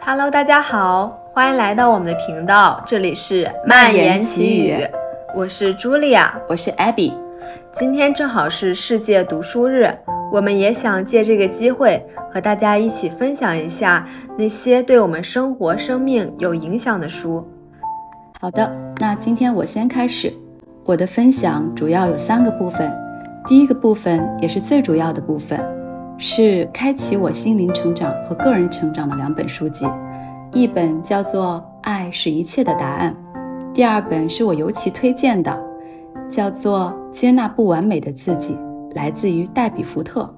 Hello，大家好，欢迎来到我们的频道，这里是蔓延奇语，我是茱莉亚，我是 Abby。今天正好是世界读书日，我们也想借这个机会和大家一起分享一下那些对我们生活、生命有影响的书。好的，那今天我先开始，我的分享主要有三个部分，第一个部分也是最主要的部分。是开启我心灵成长和个人成长的两本书籍，一本叫做《爱是一切的答案》，第二本是我尤其推荐的，叫做《接纳不完美的自己》，来自于戴比福特。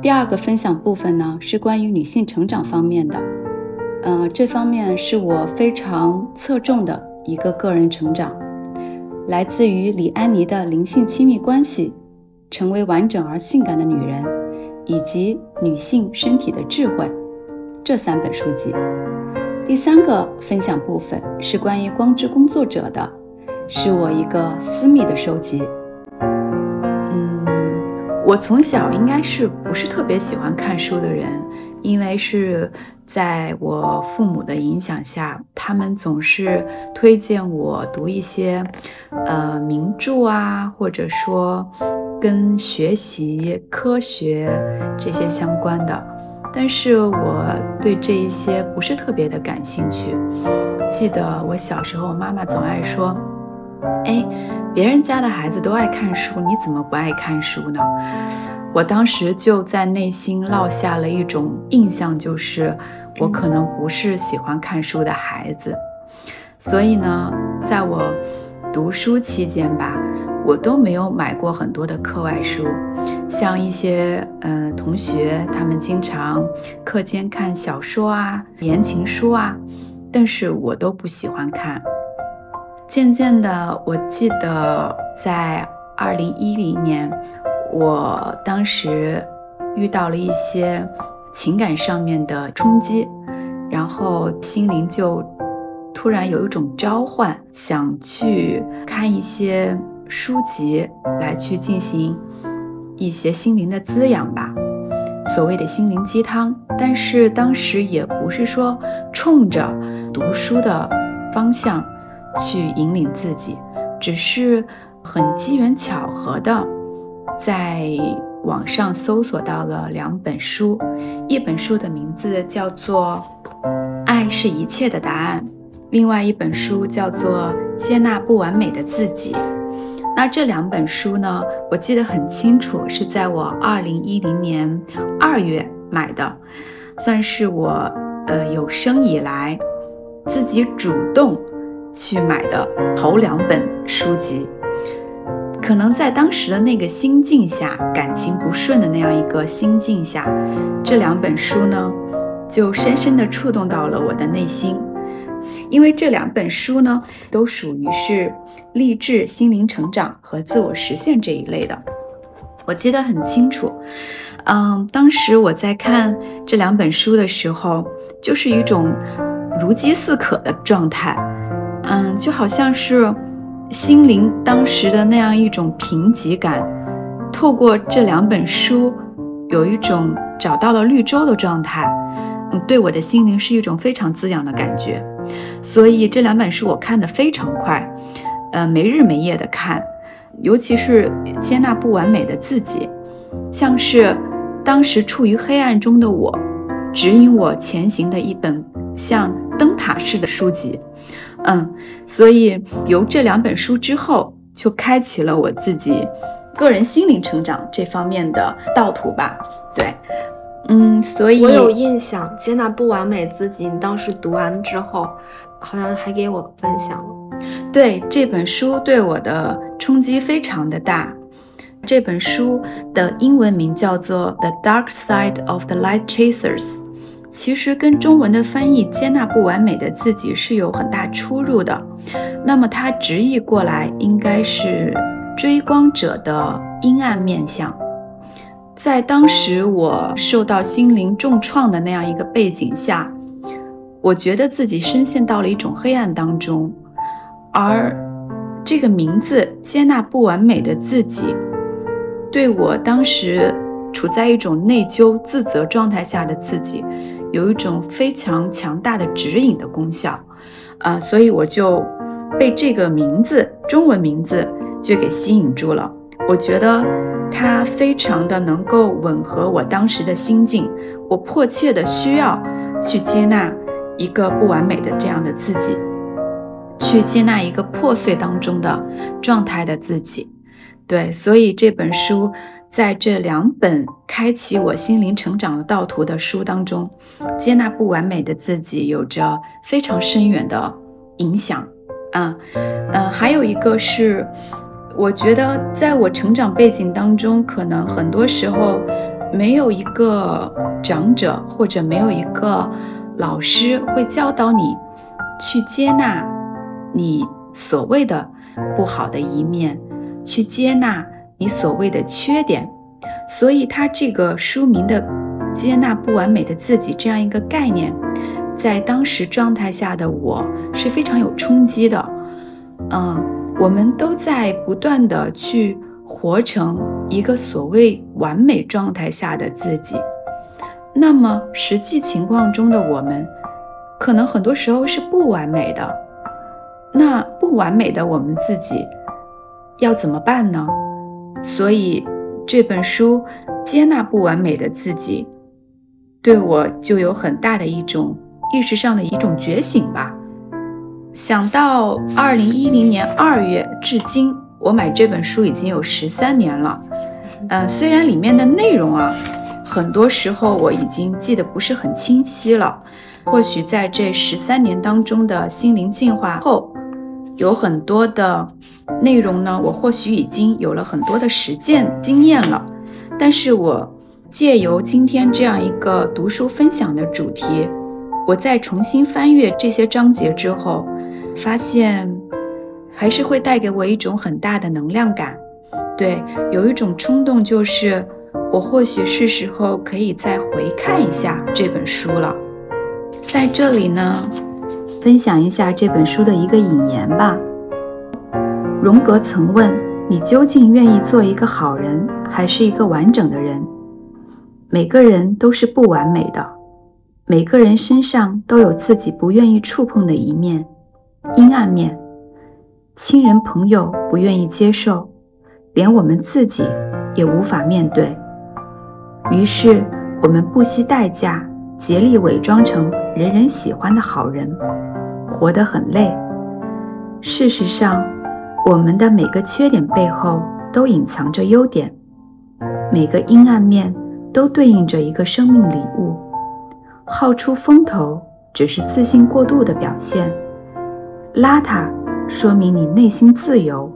第二个分享部分呢是关于女性成长方面的，呃，这方面是我非常侧重的一个个人成长，来自于李安妮的《灵性亲密关系》，成为完整而性感的女人。以及女性身体的智慧这三本书籍。第三个分享部分是关于光之工作者的，是我一个私密的收集。嗯，我从小应该是不是特别喜欢看书的人，因为是在我父母的影响下，他们总是推荐我读一些呃名著啊，或者说。跟学习科学这些相关的，但是我对这一些不是特别的感兴趣。记得我小时候，妈妈总爱说：“哎，别人家的孩子都爱看书，你怎么不爱看书呢？”我当时就在内心落下了一种印象，就是我可能不是喜欢看书的孩子。所以呢，在我读书期间吧。我都没有买过很多的课外书，像一些嗯同学，他们经常课间看小说啊、言情书啊，但是我都不喜欢看。渐渐的，我记得在二零一零年，我当时遇到了一些情感上面的冲击，然后心灵就突然有一种召唤，想去看一些。书籍来去进行一些心灵的滋养吧，所谓的心灵鸡汤。但是当时也不是说冲着读书的方向去引领自己，只是很机缘巧合的在网上搜索到了两本书，一本书的名字叫做《爱是一切的答案》，另外一本书叫做《接纳不完美的自己》。那这两本书呢？我记得很清楚，是在我二零一零年二月买的，算是我呃有生以来自己主动去买的头两本书籍。可能在当时的那个心境下，感情不顺的那样一个心境下，这两本书呢，就深深的触动到了我的内心。因为这两本书呢，都属于是励志、心灵成长和自我实现这一类的，我记得很清楚。嗯，当时我在看这两本书的时候，就是一种如饥似渴的状态。嗯，就好像是心灵当时的那样一种贫瘠感，透过这两本书，有一种找到了绿洲的状态。嗯，对我的心灵是一种非常滋养的感觉。所以这两本书我看的非常快，呃，没日没夜的看，尤其是接纳不完美的自己，像是当时处于黑暗中的我，指引我前行的一本像灯塔式的书籍，嗯，所以由这两本书之后，就开启了我自己个人心灵成长这方面的道途吧，对。嗯，所以我有印象，接纳不完美自己。你当时读完之后，好像还给我分享了。对这本书对我的冲击非常的大。这本书的英文名叫做《The Dark Side of the Light Chasers》，其实跟中文的翻译“接纳不完美的自己”是有很大出入的。那么它直译过来应该是“追光者的阴暗面相”。在当时我受到心灵重创的那样一个背景下，我觉得自己深陷到了一种黑暗当中，而这个名字“接纳不完美的自己”，对我当时处在一种内疚、自责状态下的自己，有一种非常强大的指引的功效，啊，所以我就被这个名字，中文名字就给吸引住了。我觉得它非常的能够吻合我当时的心境，我迫切的需要去接纳一个不完美的这样的自己。去接纳一个破碎当中的状态的自己，对，所以这本书在这两本开启我心灵成长的道途的书当中，接纳不完美的自己有着非常深远的影响。啊，嗯，还有一个是，我觉得在我成长背景当中，可能很多时候没有一个长者或者没有一个老师会教导你去接纳。你所谓的不好的一面，去接纳你所谓的缺点，所以他这个书名的“接纳不完美的自己”这样一个概念，在当时状态下的我是非常有冲击的。嗯，我们都在不断的去活成一个所谓完美状态下的自己，那么实际情况中的我们，可能很多时候是不完美的。那不完美的我们自己要怎么办呢？所以这本书接纳不完美的自己，对我就有很大的一种意识上的一种觉醒吧。想到二零一零年二月至今，我买这本书已经有十三年了。嗯，虽然里面的内容啊，很多时候我已经记得不是很清晰了。或许在这十三年当中的心灵进化后。有很多的内容呢，我或许已经有了很多的实践经验了，但是我借由今天这样一个读书分享的主题，我再重新翻阅这些章节之后，发现还是会带给我一种很大的能量感。对，有一种冲动，就是我或许是时候可以再回看一下这本书了。在这里呢。分享一下这本书的一个引言吧。荣格曾问：“你究竟愿意做一个好人，还是一个完整的人？”每个人都是不完美的，每个人身上都有自己不愿意触碰的一面、阴暗面，亲人朋友不愿意接受，连我们自己也无法面对。于是，我们不惜代价，竭力伪装成人人喜欢的好人。活得很累。事实上，我们的每个缺点背后都隐藏着优点，每个阴暗面都对应着一个生命礼物。好出风头只是自信过度的表现，邋遢说明你内心自由，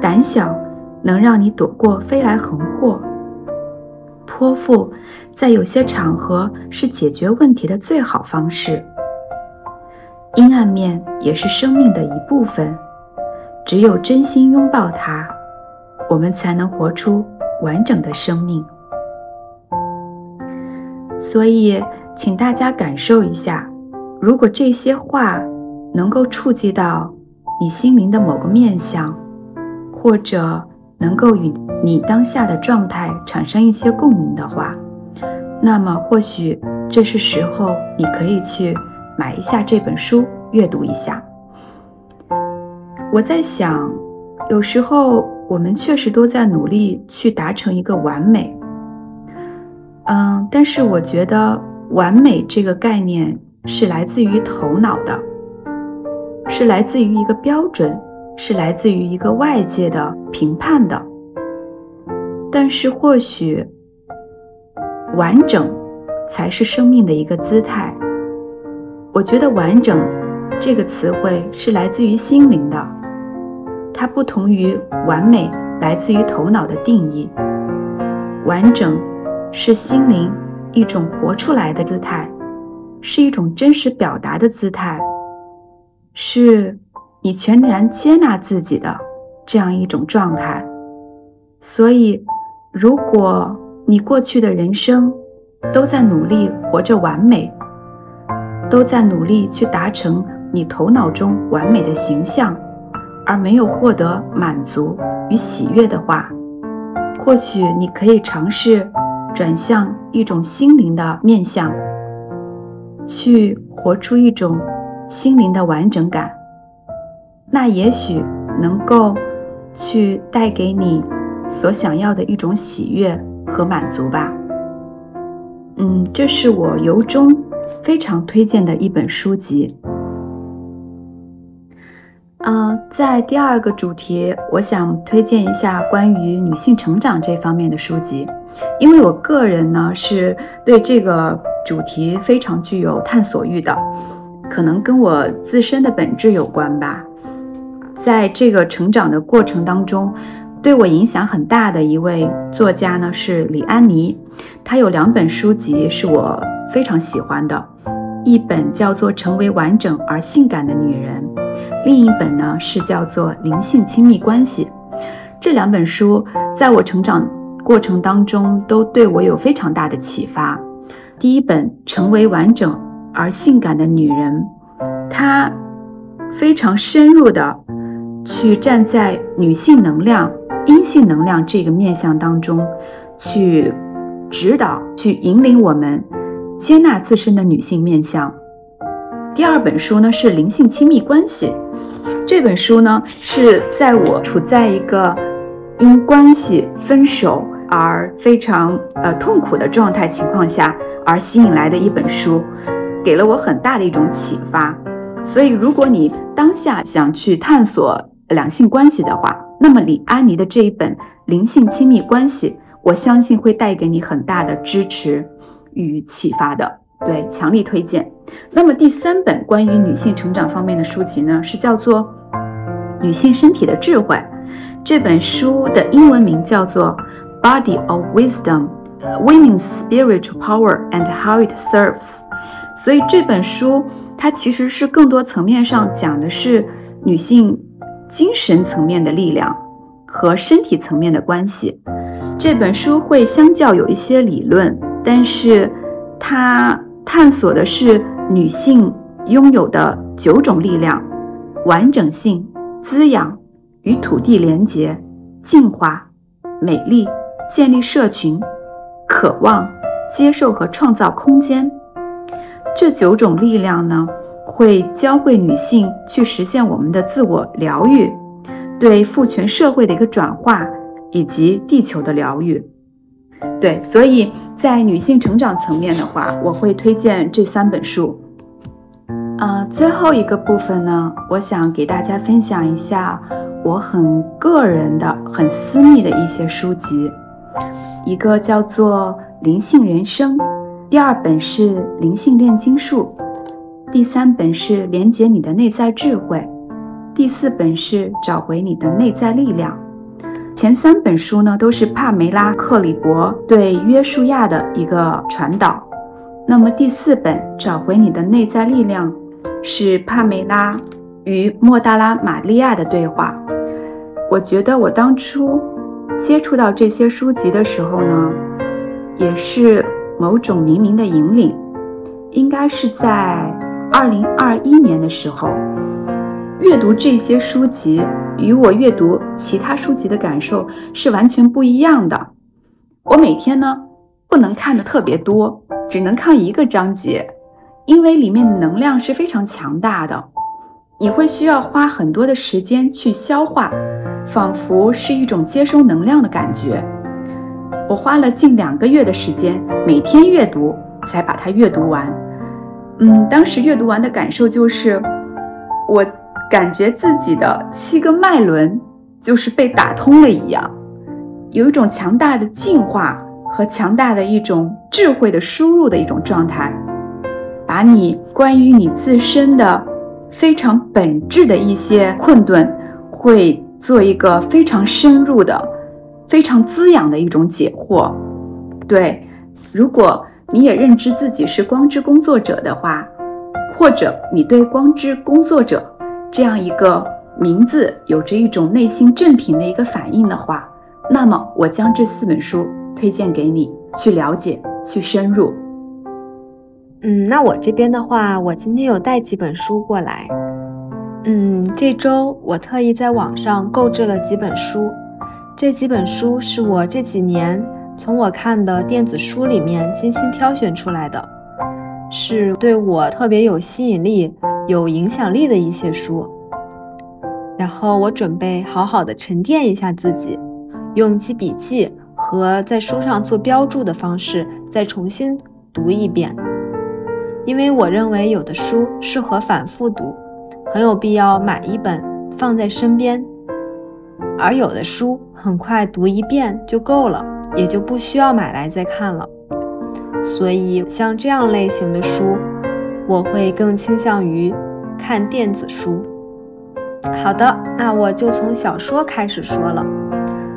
胆小能让你躲过飞来横祸，泼妇在有些场合是解决问题的最好方式。阴暗面也是生命的一部分，只有真心拥抱它，我们才能活出完整的生命。所以，请大家感受一下，如果这些话能够触及到你心灵的某个面相，或者能够与你当下的状态产生一些共鸣的话，那么或许这是时候你可以去。买一下这本书，阅读一下。我在想，有时候我们确实都在努力去达成一个完美，嗯，但是我觉得完美这个概念是来自于头脑的，是来自于一个标准，是来自于一个外界的评判的。但是或许完整才是生命的一个姿态。我觉得“完整”这个词汇是来自于心灵的，它不同于“完美”来自于头脑的定义。完整是心灵一种活出来的姿态，是一种真实表达的姿态，是你全然接纳自己的这样一种状态。所以，如果你过去的人生都在努力活着完美，都在努力去达成你头脑中完美的形象，而没有获得满足与喜悦的话，或许你可以尝试转向一种心灵的面向，去活出一种心灵的完整感。那也许能够去带给你所想要的一种喜悦和满足吧。嗯，这是我由衷非常推荐的一本书籍。嗯，在第二个主题，我想推荐一下关于女性成长这方面的书籍，因为我个人呢是对这个主题非常具有探索欲的，可能跟我自身的本质有关吧。在这个成长的过程当中，对我影响很大的一位作家呢是李安妮，她有两本书籍是我非常喜欢的，一本叫做《成为完整而性感的女人》，另一本呢是叫做《灵性亲密关系》。这两本书在我成长过程当中都对我有非常大的启发。第一本《成为完整而性感的女人》，她非常深入的。去站在女性能量、阴性能量这个面向当中，去指导、去引领我们接纳自身的女性面相。第二本书呢是灵性亲密关系，这本书呢是在我处在一个因关系分手而非常呃痛苦的状态情况下而吸引来的一本书，给了我很大的一种启发。所以，如果你当下想去探索两性关系的话，那么李安妮的这一本《灵性亲密关系》，我相信会带给你很大的支持与启发的。对，强力推荐。那么第三本关于女性成长方面的书籍呢，是叫做《女性身体的智慧》。这本书的英文名叫做《Body of Wisdom: Women's Spiritual Power and How It Serves》。所以这本书它其实是更多层面上讲的是女性精神层面的力量和身体层面的关系。这本书会相较有一些理论，但是它探索的是女性拥有的九种力量：完整性、滋养、与土地连结、净化、美丽、建立社群、渴望、接受和创造空间。这九种力量呢，会教会女性去实现我们的自我疗愈，对父权社会的一个转化，以及地球的疗愈。对，所以在女性成长层面的话，我会推荐这三本书。呃，最后一个部分呢，我想给大家分享一下我很个人的、很私密的一些书籍，一个叫做《灵性人生》。第二本是《灵性炼金术》，第三本是《连接你的内在智慧》，第四本是《找回你的内在力量》。前三本书呢，都是帕梅拉·克里伯对约书亚的一个传导。那么第四本《找回你的内在力量》是帕梅拉与莫大拉玛利亚的对话。我觉得我当初接触到这些书籍的时候呢，也是。某种冥冥的引领，应该是在二零二一年的时候，阅读这些书籍与我阅读其他书籍的感受是完全不一样的。我每天呢不能看的特别多，只能看一个章节，因为里面的能量是非常强大的，你会需要花很多的时间去消化，仿佛是一种接收能量的感觉。我花了近两个月的时间，每天阅读才把它阅读完。嗯，当时阅读完的感受就是，我感觉自己的七个脉轮就是被打通了一样，有一种强大的进化和强大的一种智慧的输入的一种状态，把你关于你自身的非常本质的一些困顿，会做一个非常深入的。非常滋养的一种解惑，对。如果你也认知自己是光之工作者的话，或者你对光之工作者这样一个名字有着一种内心正品的一个反应的话，那么我将这四本书推荐给你去了解、去深入。嗯，那我这边的话，我今天有带几本书过来。嗯，这周我特意在网上购置了几本书。这几本书是我这几年从我看的电子书里面精心挑选出来的，是对我特别有吸引力、有影响力的一些书。然后我准备好好的沉淀一下自己，用记笔记和在书上做标注的方式再重新读一遍。因为我认为有的书适合反复读，很有必要买一本放在身边。而有的书很快读一遍就够了，也就不需要买来再看了。所以像这样类型的书，我会更倾向于看电子书。好的，那我就从小说开始说了。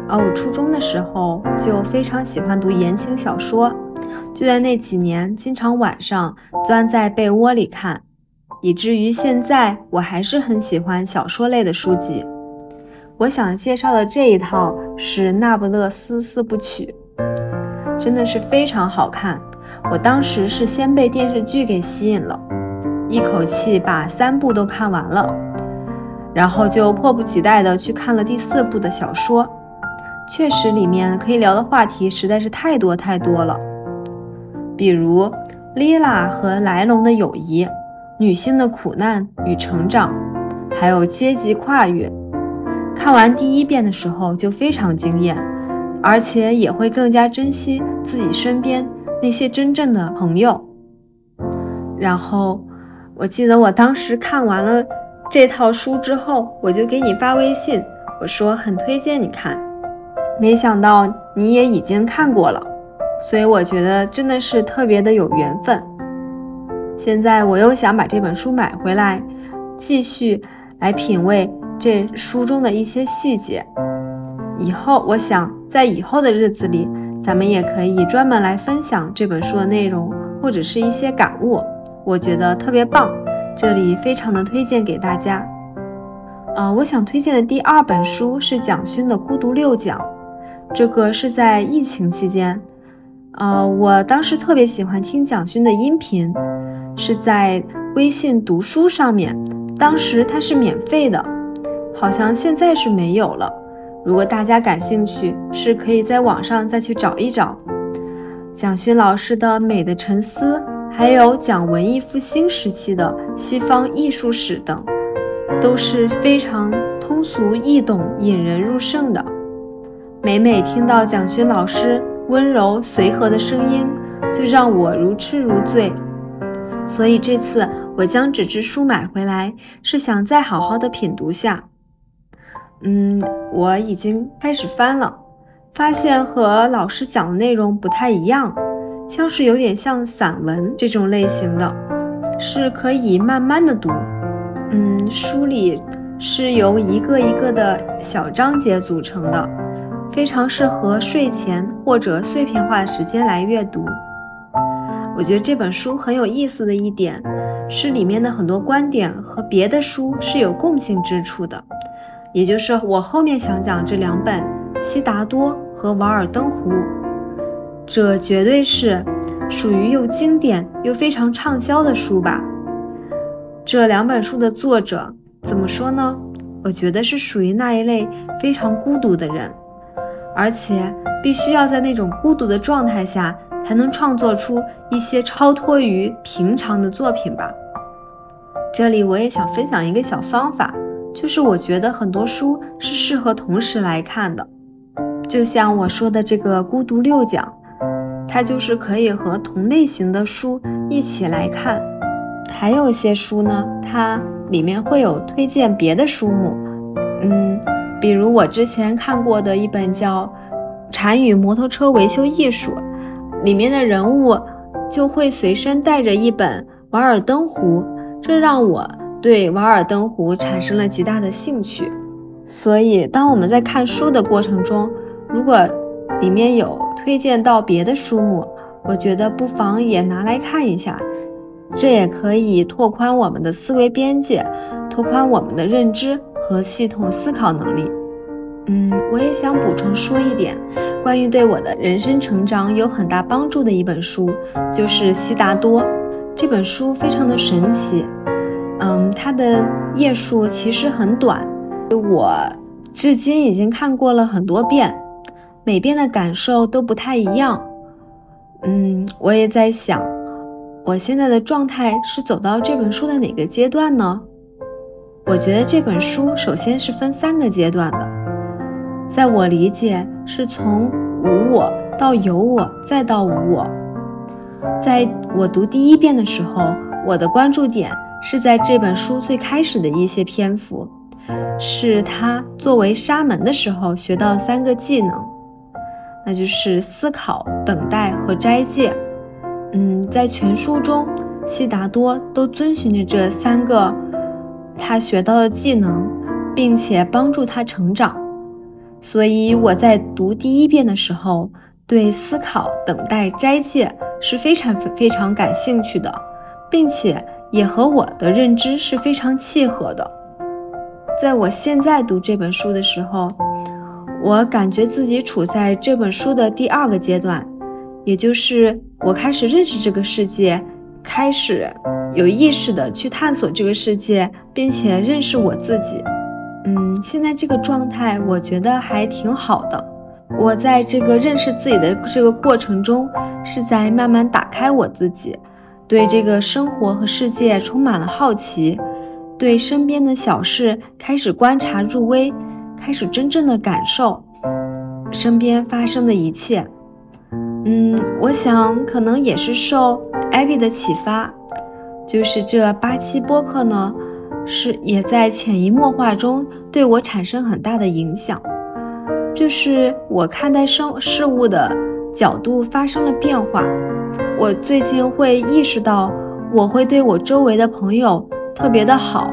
哦，我初中的时候就非常喜欢读言情小说，就在那几年，经常晚上钻在被窝里看，以至于现在我还是很喜欢小说类的书籍。我想介绍的这一套是《那不勒斯四部曲》，真的是非常好看。我当时是先被电视剧给吸引了，一口气把三部都看完了，然后就迫不及待的去看了第四部的小说。确实，里面可以聊的话题实在是太多太多了，比如莉拉和莱龙的友谊、女性的苦难与成长，还有阶级跨越。看完第一遍的时候就非常惊艳，而且也会更加珍惜自己身边那些真正的朋友。然后，我记得我当时看完了这套书之后，我就给你发微信，我说很推荐你看。没想到你也已经看过了，所以我觉得真的是特别的有缘分。现在我又想把这本书买回来，继续来品味。这书中的一些细节，以后我想在以后的日子里，咱们也可以专门来分享这本书的内容或者是一些感悟，我觉得特别棒，这里非常的推荐给大家。呃，我想推荐的第二本书是蒋勋的《孤独六讲》，这个是在疫情期间，呃，我当时特别喜欢听蒋勋的音频，是在微信读书上面，当时它是免费的。好像现在是没有了。如果大家感兴趣，是可以在网上再去找一找蒋勋老师的《美的沉思》，还有讲文艺复兴时期的西方艺术史等，都是非常通俗易懂、引人入胜的。每每听到蒋勋老师温柔随和的声音，就让我如痴如醉。所以这次我将纸质书买回来，是想再好好的品读下。嗯，我已经开始翻了，发现和老师讲的内容不太一样，像是有点像散文这种类型的，是可以慢慢的读。嗯，书里是由一个一个的小章节组成的，非常适合睡前或者碎片化的时间来阅读。我觉得这本书很有意思的一点，是里面的很多观点和别的书是有共性之处的。也就是我后面想讲这两本《悉达多》和《瓦尔登湖》，这绝对是属于又经典又非常畅销的书吧。这两本书的作者怎么说呢？我觉得是属于那一类非常孤独的人，而且必须要在那种孤独的状态下，才能创作出一些超脱于平常的作品吧。这里我也想分享一个小方法。就是我觉得很多书是适合同时来看的，就像我说的这个《孤独六讲》，它就是可以和同类型的书一起来看。还有一些书呢，它里面会有推荐别的书目，嗯，比如我之前看过的一本叫《禅语摩托车维修艺术》，里面的人物就会随身带着一本《瓦尔登湖》，这让我。对《瓦尔登湖》产生了极大的兴趣，所以当我们在看书的过程中，如果里面有推荐到别的书目，我觉得不妨也拿来看一下，这也可以拓宽我们的思维边界，拓宽我们的认知和系统思考能力。嗯，我也想补充说一点，关于对我的人生成长有很大帮助的一本书，就是《悉达多》这本书，非常的神奇。嗯，它的页数其实很短，我至今已经看过了很多遍，每遍的感受都不太一样。嗯，我也在想，我现在的状态是走到这本书的哪个阶段呢？我觉得这本书首先是分三个阶段的，在我理解是从无我到有我再到无我。在我读第一遍的时候，我的关注点是在这本书最开始的一些篇幅，是他作为沙门的时候学到三个技能，那就是思考、等待和斋戒。嗯，在全书中，悉达多都遵循着这三个。他学到的技能，并且帮助他成长，所以我在读第一遍的时候，对思考、等待、斋戒是非常非常感兴趣的，并且也和我的认知是非常契合的。在我现在读这本书的时候，我感觉自己处在这本书的第二个阶段，也就是我开始认识这个世界，开始。有意识的去探索这个世界，并且认识我自己。嗯，现在这个状态我觉得还挺好的。我在这个认识自己的这个过程中，是在慢慢打开我自己，对这个生活和世界充满了好奇，对身边的小事开始观察入微，开始真正的感受身边发生的一切。嗯，我想可能也是受艾比的启发。就是这八期播客呢，是也在潜移默化中对我产生很大的影响。就是我看待生事物的角度发生了变化。我最近会意识到，我会对我周围的朋友特别的好。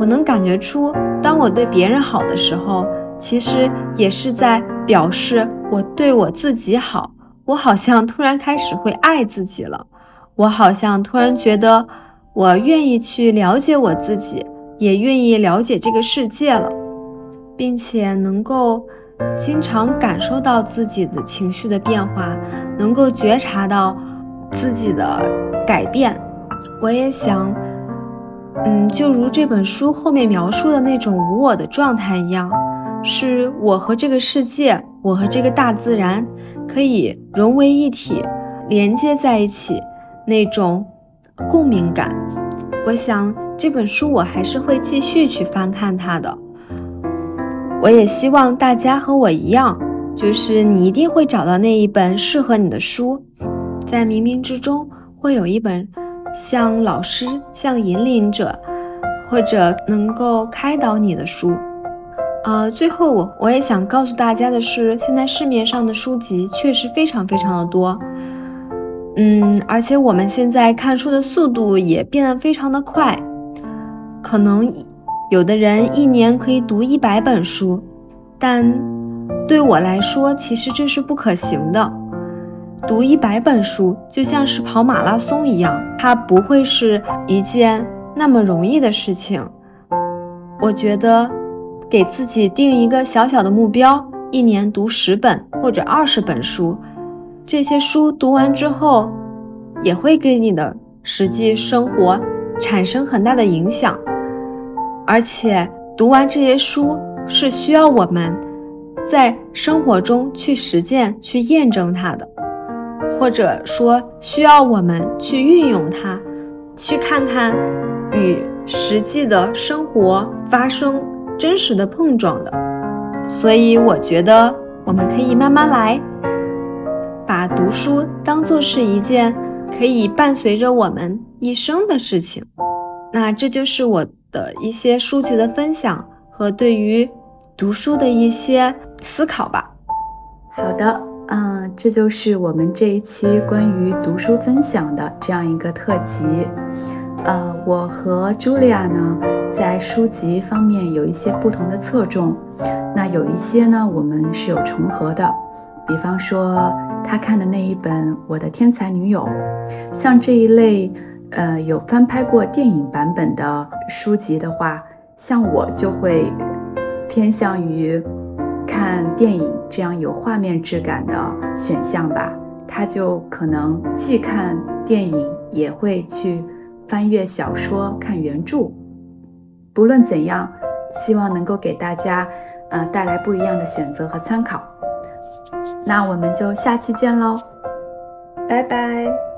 我能感觉出，当我对别人好的时候，其实也是在表示我对我自己好。我好像突然开始会爱自己了。我好像突然觉得，我愿意去了解我自己，也愿意了解这个世界了，并且能够经常感受到自己的情绪的变化，能够觉察到自己的改变。我也想，嗯，就如这本书后面描述的那种无我的状态一样，是我和这个世界，我和这个大自然可以融为一体，连接在一起。那种共鸣感，我想这本书我还是会继续去翻看它的。我也希望大家和我一样，就是你一定会找到那一本适合你的书，在冥冥之中会有一本像老师、像引领者，或者能够开导你的书。呃，最后我我也想告诉大家的是，现在市面上的书籍确实非常非常的多。嗯，而且我们现在看书的速度也变得非常的快，可能有的人一年可以读一百本书，但对我来说，其实这是不可行的。读一百本书就像是跑马拉松一样，它不会是一件那么容易的事情。我觉得，给自己定一个小小的目标，一年读十本或者二十本书。这些书读完之后，也会给你的实际生活产生很大的影响。而且读完这些书是需要我们在生活中去实践、去验证它的，或者说需要我们去运用它，去看看与实际的生活发生真实的碰撞的。所以我觉得我们可以慢慢来。把读书当做是一件可以伴随着我们一生的事情，那这就是我的一些书籍的分享和对于读书的一些思考吧。好的，嗯，这就是我们这一期关于读书分享的这样一个特辑。呃，我和茱莉亚呢，在书籍方面有一些不同的侧重，那有一些呢，我们是有重合的，比方说。他看的那一本《我的天才女友》，像这一类，呃，有翻拍过电影版本的书籍的话，像我就会偏向于看电影这样有画面质感的选项吧。他就可能既看电影，也会去翻阅小说、看原著。不论怎样，希望能够给大家，呃带来不一样的选择和参考。那我们就下期见喽，拜拜。